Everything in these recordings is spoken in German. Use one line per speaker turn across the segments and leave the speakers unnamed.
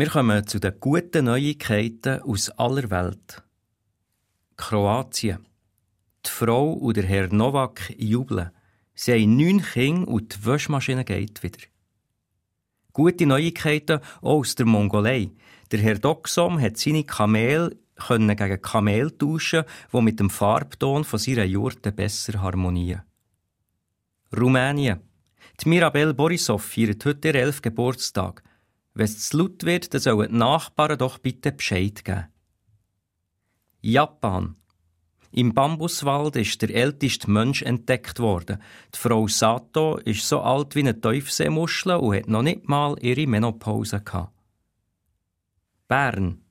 Wir kommen zu den guten Neuigkeiten aus aller Welt. Kroatien. Die Frau und der Herr Novak jubeln. Sie haben neun Kinder und die Waschmaschine geht wieder. Gute Neuigkeiten auch aus der Mongolei. Der Herr Doxom hat seine Kamel können gegen Kamel tauschen, die mit dem Farbton von seiner Jurte besser harmonieren. Rumänien. Die Mirabel Borisov feiert heute ihren 11. Geburtstag. Wenn es zu laut wird, dann sollen die Nachbarn doch bitte Bescheid geben. Japan. Im Bambuswald ist der älteste Mensch entdeckt worden. Die Frau Sato ist so alt wie eine Teufseemuschel und hat noch nicht mal ihre Menopause gehabt. Bern.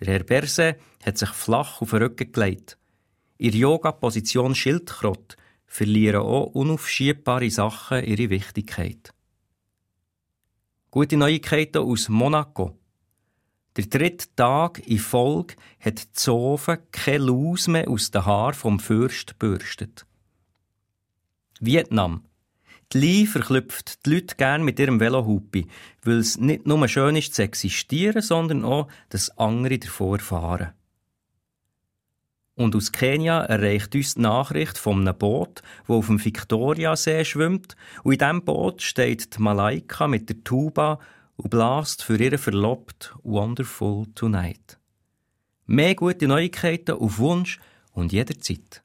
Der Herr Berse hat sich flach auf den Rücken gelegt. In Yoga-Position Schildkrott verlieren auch unaufschiebbare Sachen ihre Wichtigkeit. Gute Neuigkeiten aus Monaco. Der dritte Tag in Folge hat die Zofe keine Laus mehr aus den Haaren vom Fürst bürstet. Vietnam. Die Li verklüpft die Leute gern mit ihrem Velohupi, weil es nicht nur schön ist zu existieren, sondern auch, dass andere davor fahren. Und aus Kenia erreicht uns die Nachricht von einem Boot, das auf dem Victoriasee schwimmt. Und in diesem Boot steht die Malaika mit der Tuba und blast für ihre Verlobt Wonderful Tonight. Mehr gute Neuigkeiten auf Wunsch und jederzeit.